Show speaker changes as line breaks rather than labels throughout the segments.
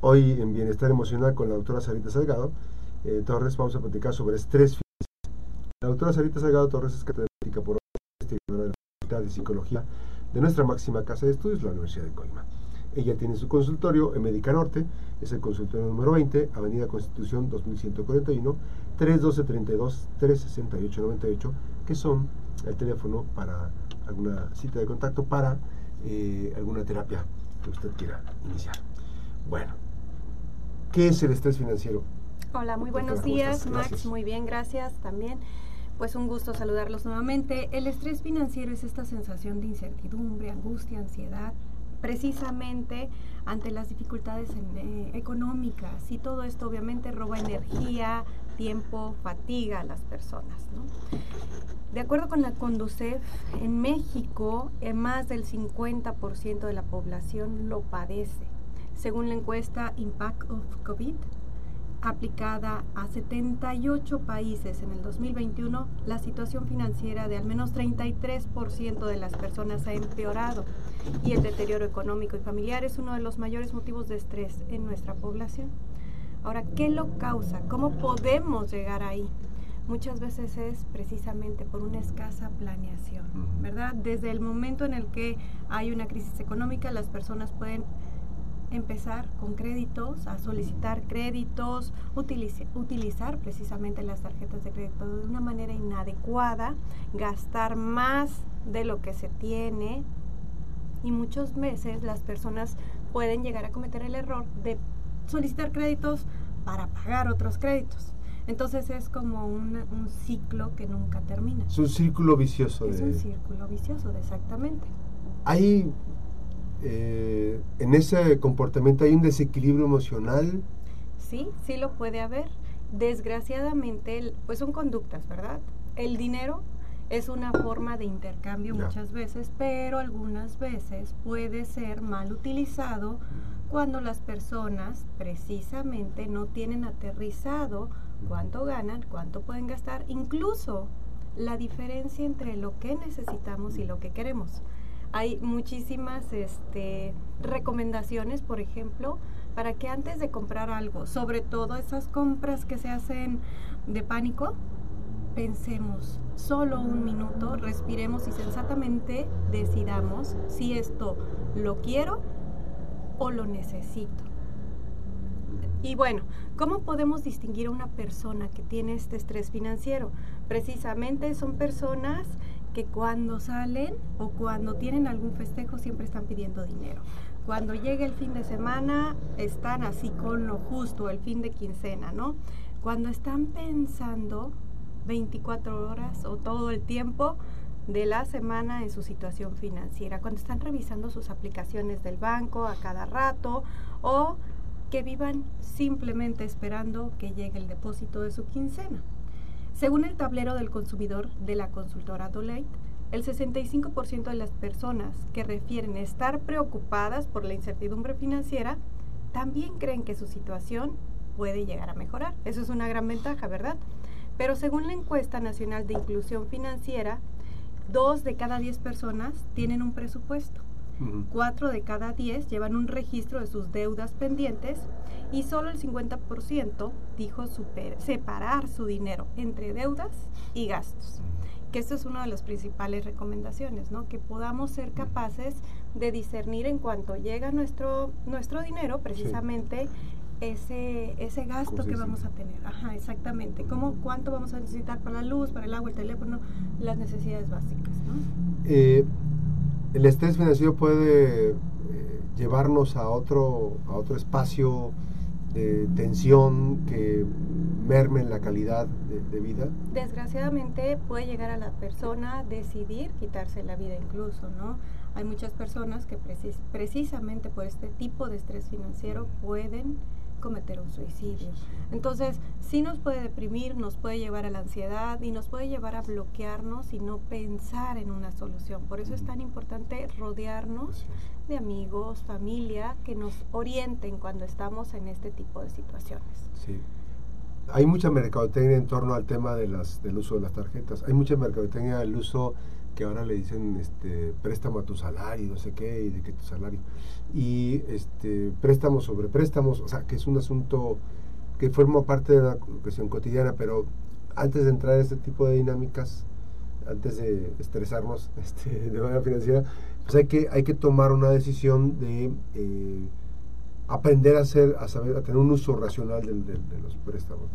Hoy en Bienestar Emocional con la doctora Sarita Salgado eh, Torres vamos a platicar sobre estrés financiero. La doctora Sarita Salgado Torres es catedrática por investigadora de la Facultad de Psicología de nuestra máxima casa de estudios, la Universidad de Colima. Ella tiene su consultorio en Médica Norte, es el consultorio número 20, Avenida Constitución 2141, 312-32-368-98, que son el teléfono para alguna cita de contacto para eh, alguna terapia que usted quiera iniciar. Bueno, ¿qué es el estrés financiero?
Hola, muy buenos días, Max. Muy bien, gracias también. Pues un gusto saludarlos nuevamente. El estrés financiero es esta sensación de incertidumbre, angustia, ansiedad, precisamente ante las dificultades eh, económicas y todo esto obviamente roba energía, tiempo, fatiga a las personas. De acuerdo con la Conducef, en México eh, más del 50% de la población lo padece. Según la encuesta Impact of COVID, aplicada a 78 países en el 2021, la situación financiera de al menos 33% de las personas ha empeorado y el deterioro económico y familiar es uno de los mayores motivos de estrés en nuestra población. Ahora, ¿qué lo causa? ¿Cómo podemos llegar ahí? Muchas veces es precisamente por una escasa planeación, ¿verdad? Desde el momento en el que hay una crisis económica, las personas pueden empezar con créditos, a solicitar créditos, utilizar precisamente las tarjetas de crédito de una manera inadecuada, gastar más de lo que se tiene y muchos veces las personas pueden llegar a cometer el error de solicitar créditos para pagar otros créditos. Entonces es como un, ciclo que nunca termina.
Es un círculo vicioso.
Es un círculo vicioso, exactamente.
Hay eh, en ese comportamiento hay un desequilibrio emocional.
Sí, sí lo puede haber. Desgraciadamente, pues son conductas, ¿verdad? El dinero es una forma de intercambio muchas veces, pero algunas veces puede ser mal utilizado cuando las personas precisamente no tienen aterrizado cuánto ganan, cuánto pueden gastar, incluso la diferencia entre lo que necesitamos y lo que queremos. Hay muchísimas este, recomendaciones, por ejemplo, para que antes de comprar algo, sobre todo esas compras que se hacen de pánico, pensemos solo un minuto, respiremos y sensatamente decidamos si esto lo quiero o lo necesito. Y bueno, ¿cómo podemos distinguir a una persona que tiene este estrés financiero? Precisamente son personas que cuando salen o cuando tienen algún festejo siempre están pidiendo dinero. Cuando llega el fin de semana están así con lo justo, el fin de quincena, ¿no? Cuando están pensando 24 horas o todo el tiempo de la semana en su situación financiera, cuando están revisando sus aplicaciones del banco a cada rato o que vivan simplemente esperando que llegue el depósito de su quincena. Según el tablero del consumidor de la consultora Dolate, el 65% de las personas que refieren estar preocupadas por la incertidumbre financiera también creen que su situación puede llegar a mejorar. Eso es una gran ventaja, ¿verdad? Pero según la encuesta nacional de inclusión financiera, dos de cada diez personas tienen un presupuesto. Cuatro de cada diez llevan un registro de sus deudas pendientes y solo el 50% dijo separar su dinero entre deudas y gastos. Que esto es una de las principales recomendaciones, ¿no? Que podamos ser capaces de discernir en cuanto llega nuestro, nuestro dinero, precisamente ese, ese gasto que vamos a tener. Ajá, exactamente. ¿Cómo, ¿Cuánto vamos a necesitar para la luz, para el agua, el teléfono, las necesidades básicas? ¿no?
Eh, el estrés financiero puede eh, llevarnos a otro, a otro espacio de tensión que merme en la calidad de, vida?
Desgraciadamente puede llegar a la persona a decidir quitarse la vida incluso, ¿no? Hay muchas personas que precisamente por este tipo de estrés financiero pueden cometer un suicidio. Entonces, sí nos puede deprimir, nos puede llevar a la ansiedad y nos puede llevar a bloquearnos y no pensar en una solución. Por eso es tan importante rodearnos de amigos, familia, que nos orienten cuando estamos en este tipo de situaciones.
Sí. Hay mucha mercadotecnia en torno al tema de las, del uso de las tarjetas. Hay mucha mercadotecnia del uso que ahora le dicen este préstamo a tu salario, no sé qué, y de que tu salario. Y este préstamos sobre préstamos, o sea, que es un asunto que forma parte de la cuestión cotidiana, pero antes de entrar a este tipo de dinámicas, antes de estresarnos este, de manera financiera, pues hay que, hay que tomar una decisión de eh, aprender a hacer, a saber, a tener un uso racional de, los préstamos.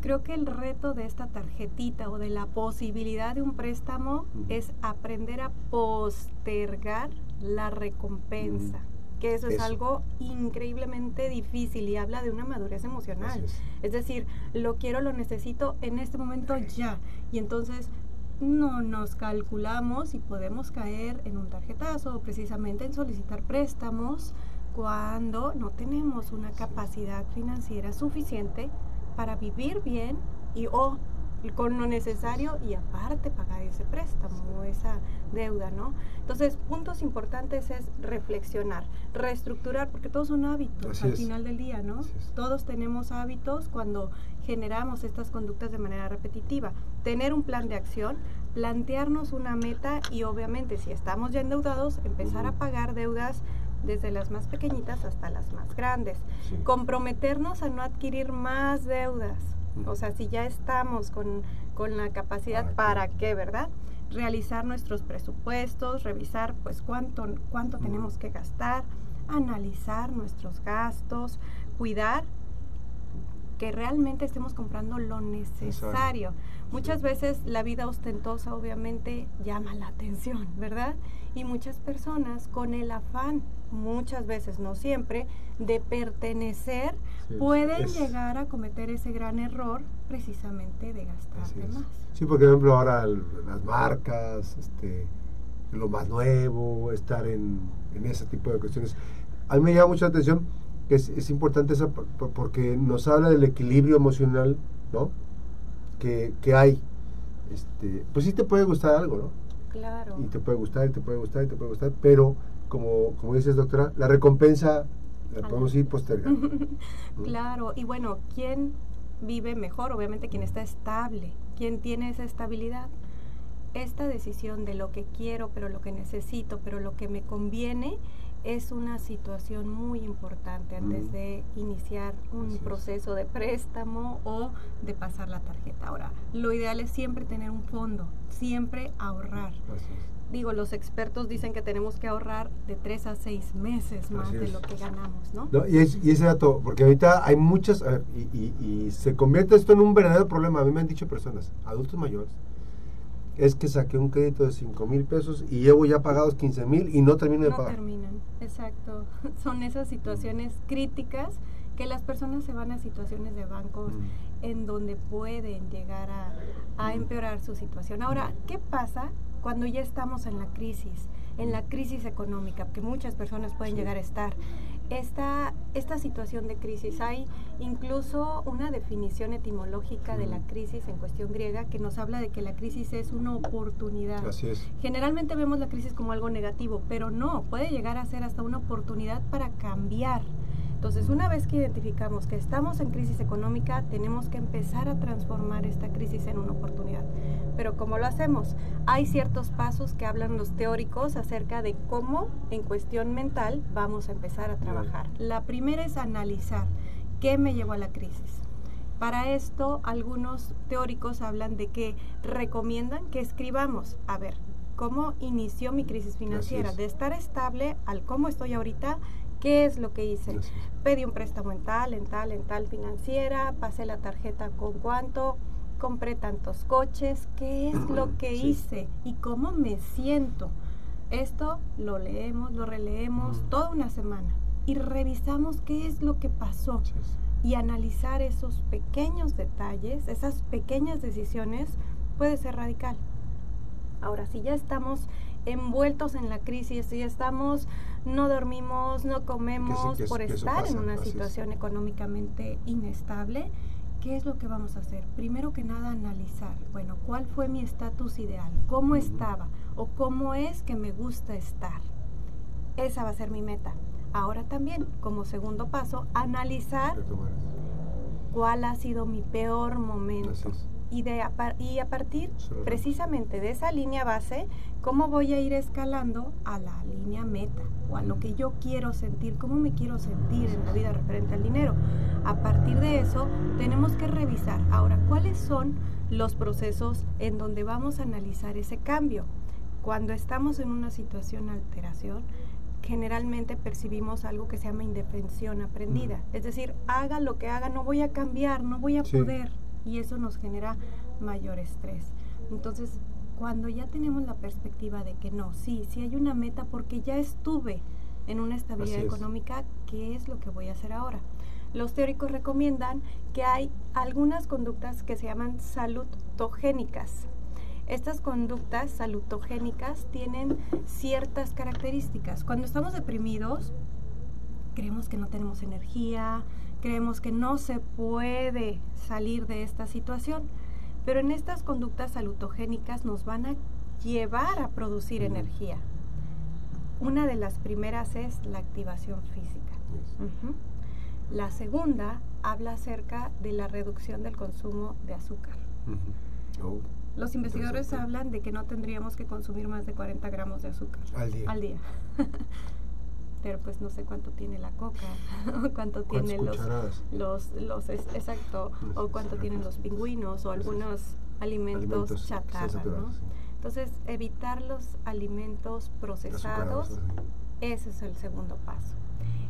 Creo que el reto de esta tarjetita o de la posibilidad de un préstamo es aprender a postergar la recompensa. que eso, es algo increíblemente difícil y habla de una madurez emocional. Es. decir, lo quiero, lo necesito en este momento ya. Y entonces no nos calculamos y podemos caer en un tarjetazo o precisamente en solicitar préstamos cuando no tenemos una capacidad financiera suficiente para vivir bien y o con lo necesario y aparte pagar ese préstamo o esa deuda, ¿no? Entonces, puntos importantes es reflexionar, reestructurar, porque todos son hábitos al final del día, ¿no? Todos tenemos hábitos cuando generamos estas conductas de manera repetitiva. Tener un plan de acción, plantearnos una meta y obviamente si estamos ya endeudados, empezar a pagar deudas desde las más pequeñitas hasta las más grandes. Comprometernos a no adquirir más deudas. O sea, si ya estamos con, la capacidad, ¿para qué, verdad? Realizar nuestros presupuestos, revisar pues cuánto, cuánto tenemos que gastar, analizar nuestros gastos, cuidar que realmente estemos comprando lo necesario. Muchas veces la vida ostentosa obviamente llama la atención, ¿verdad? Y muchas personas con el afán, muchas veces, no siempre, de pertenecer, pueden llegar a cometer ese gran error precisamente de gastar de más.
Sí, porque por ejemplo ahora las marcas, este, lo más nuevo, estar en, en ese tipo de cuestiones. A mí me llama mucha atención es, es importante esa, porque nos habla del equilibrio emocional, ¿no? Que, que hay. Este, pues sí te puede gustar algo, ¿no?
Claro.
Y te puede gustar, y te puede gustar, y te puede gustar, pero como, como dices, doctora, la recompensa la podemos ir postergando.
claro, y bueno, ¿quién vive mejor? Obviamente quien está estable, quien tiene esa estabilidad. Esta decisión de lo que quiero, pero lo que necesito, pero lo que me conviene, es una situación muy importante antes mm. de iniciar un proceso de préstamo o de pasar la tarjeta. Ahora, lo ideal es siempre tener un fondo, siempre ahorrar. Digo, los expertos dicen que tenemos que ahorrar de tres a seis meses más de lo que ganamos, ¿no?
y, ese dato, porque ahorita hay muchas, y, y se convierte esto en un verdadero problema. A mí me han dicho personas, adultos mayores, es que saqué un crédito de 5 mil pesos y llevo ya pagados 15 mil y no termino de pagar.
No terminan, exacto. Son esas situaciones críticas que las personas se van a situaciones de bancos mm. en donde pueden llegar a, a, mm. empeorar su situación. Ahora, ¿qué pasa cuando ya estamos en la crisis? En la crisis económica, que muchas personas pueden llegar a estar esta, esta situación de crisis. Hay incluso una definición etimológica de la crisis en cuestión griega que nos habla de que la crisis es una oportunidad.
Así es.
Generalmente vemos la crisis como algo negativo, pero no, puede llegar a ser hasta una oportunidad para cambiar. Entonces, una vez que identificamos que estamos en crisis económica, tenemos que empezar a transformar esta crisis en una oportunidad. Pero ¿cómo lo hacemos? Hay ciertos pasos que hablan los teóricos acerca de cómo en cuestión mental vamos a empezar a trabajar. La primera es analizar qué me llevó a la crisis. Para esto, algunos teóricos hablan de que recomiendan que escribamos, a ver, cómo inició mi crisis financiera, de estar estable al cómo estoy ahorita, qué es lo que hice. Pedí un préstamo en tal, en tal, en tal financiera, pasé la tarjeta con cuánto, compré tantos coches, qué es lo que hice y cómo me siento. Esto lo leemos, lo releemos toda una semana y revisamos qué es lo que pasó y analizar esos pequeños detalles, esas pequeñas decisiones puede ser radical. Ahora, si ya estamos envueltos en la crisis, si estamos, no dormimos, no comemos por estar en una situación económicamente inestable, ¿qué es lo que vamos a hacer? Primero que nada, analizar, bueno, ¿cuál fue mi estatus ideal? ¿Cómo estaba? ¿O cómo es que me gusta estar? Esa va a ser mi meta. Ahora también, como segundo paso, analizar cuál ha sido mi peor momento. Y, de, y a partir precisamente de esa línea base, cómo voy a ir escalando a la línea meta o a lo que yo quiero sentir, cómo me quiero sentir en la vida referente al dinero. A partir de eso, tenemos que revisar ahora cuáles son los procesos en donde vamos a analizar ese cambio. Cuando estamos en una situación de alteración, generalmente percibimos algo que se llama indefensión aprendida. Es decir, haga lo que haga, no voy a cambiar, no voy a poder. Y eso nos genera mayor estrés. Entonces, cuando ya tenemos la perspectiva de que no, sí, sí hay una meta porque ya estuve en una estabilidad económica, ¿qué es lo que voy a hacer ahora? Los teóricos recomiendan que hay algunas conductas que se llaman salutogénicas. Estas conductas salutogénicas tienen ciertas características. Cuando estamos deprimidos, creemos que no tenemos energía, creemos que no se puede salir de esta situación, pero en estas conductas salutogénicas nos van a llevar a producir energía. Una de las primeras es la activación física. La segunda habla acerca de la reducción del consumo de azúcar. Los investigadores hablan de que no tendríamos que consumir más de 40 gramos de azúcar
al
día. Pero pues no sé cuánto tiene la coca, o cuánto tienen los, los, los, exacto, o cuánto tienen los pingüinos o algunos alimentos, chatarra, ¿no? Entonces, evitar los alimentos procesados, ese es el segundo paso.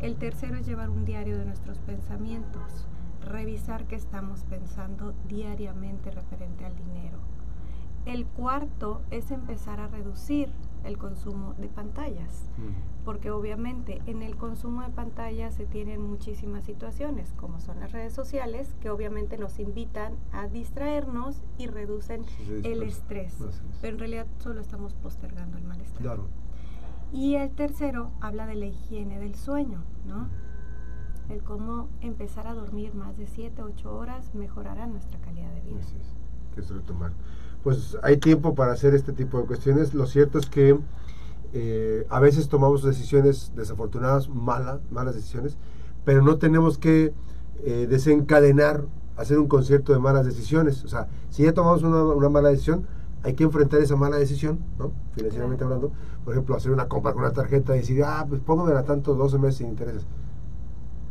El tercero es llevar un diario de nuestros pensamientos, revisar qué estamos pensando diariamente referente al dinero. El cuarto es empezar a reducir el consumo de pantallas, porque obviamente en el consumo de pantallas se tienen muchísimas situaciones, como son las redes sociales, que obviamente nos invitan a distraernos y reducen el estrés, pero en realidad solo estamos postergando el malestar. Y el tercero habla de la higiene del sueño, ¿no? El cómo empezar a dormir más de 7, 8 horas mejorará nuestra calidad de vida.
que es retomar pues hay tiempo para hacer este tipo de cuestiones. Lo cierto es que eh, a veces tomamos decisiones desafortunadas, malas, malas decisiones, pero no tenemos que eh, desencadenar, hacer un concierto de malas decisiones. O sea, si ya tomamos una, mala decisión, hay que enfrentar esa mala decisión, ¿no? Financieramente hablando. Por ejemplo, hacer una compra con una tarjeta y decir, ah, pues póngame a tanto 12 meses sin intereses.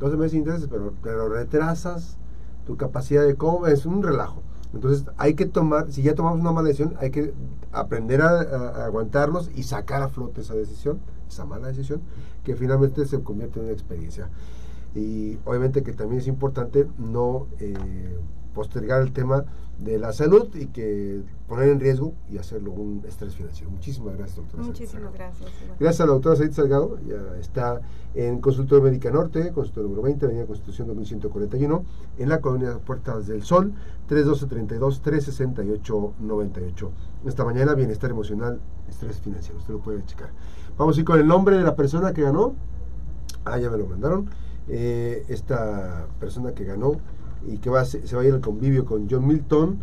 12 meses sin intereses, pero, pero retrasas tu capacidad de cómo es un relajo. Entonces hay que tomar, si ya tomamos una mala decisión, hay que aprender a, aguantarnos y sacar a flote esa decisión, esa mala decisión, que finalmente se convierte en una experiencia. Y obviamente que también es importante no eh, postergar el tema de la salud y que poner en riesgo y hacerlo un estrés financiero. Muchísimas gracias, doctora.
Muchísimas gracias.
Gracias a la doctora Said Salgado, ya está en Consultorio Médica Norte, consultorio número 20, Avenida Constitución 2141, en la colonia Puertas del Sol, 312-32-368-98. Esta mañana, bienestar emocional, estrés financiero, usted lo puede checar. Vamos a ir con el nombre de la persona que ganó. Ah, ya me lo mandaron. Eh, esta persona que ganó y que va, se, va a ir al convivio con John Milton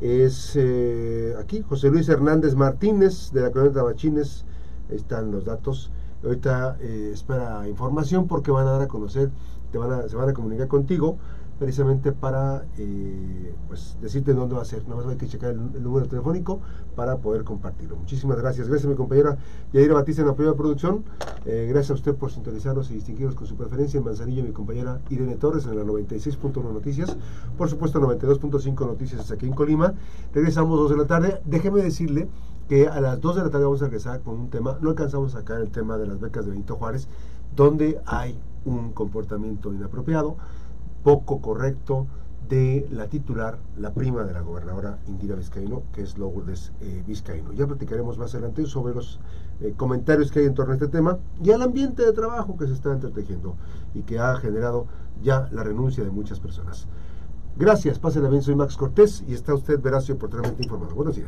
es eh, aquí José Luis Hernández Martínez de la colonia Tabachines. están los datos. Ahorita eh, espera información porque van a dar a conocer, te van a, se van a comunicar contigo precisamente para eh, pues decirte dónde va a ser. Nada más hay que checar el, número telefónico para poder compartirlo. Muchísimas gracias. Gracias a mi compañera Yaira Batista en la primera producción. Eh, gracias a usted por sintonizarnos y distinguirnos con su preferencia. En Manzanillo, mi compañera Irene Torres en la 96.1 Noticias. Por supuesto, 92.5 Noticias aquí en Colima. Regresamos 2 de la tarde. Déjeme decirle que a las 2 de la tarde vamos a regresar con un tema. No alcanzamos a sacar el tema de las becas de Benito Juárez, donde hay un comportamiento inapropiado poco correcto de la titular, la prima de la gobernadora Indira Vizcaíno, que es Lourdes eh, Vizcaíno. Ya platicaremos más adelante sobre los eh, comentarios que hay en torno a este tema y al ambiente de trabajo que se está entretejiendo y que ha generado ya la renuncia de muchas personas. Gracias, pásela bien, soy Max Cortés y está usted veraz y oportunamente informado. Buenos días.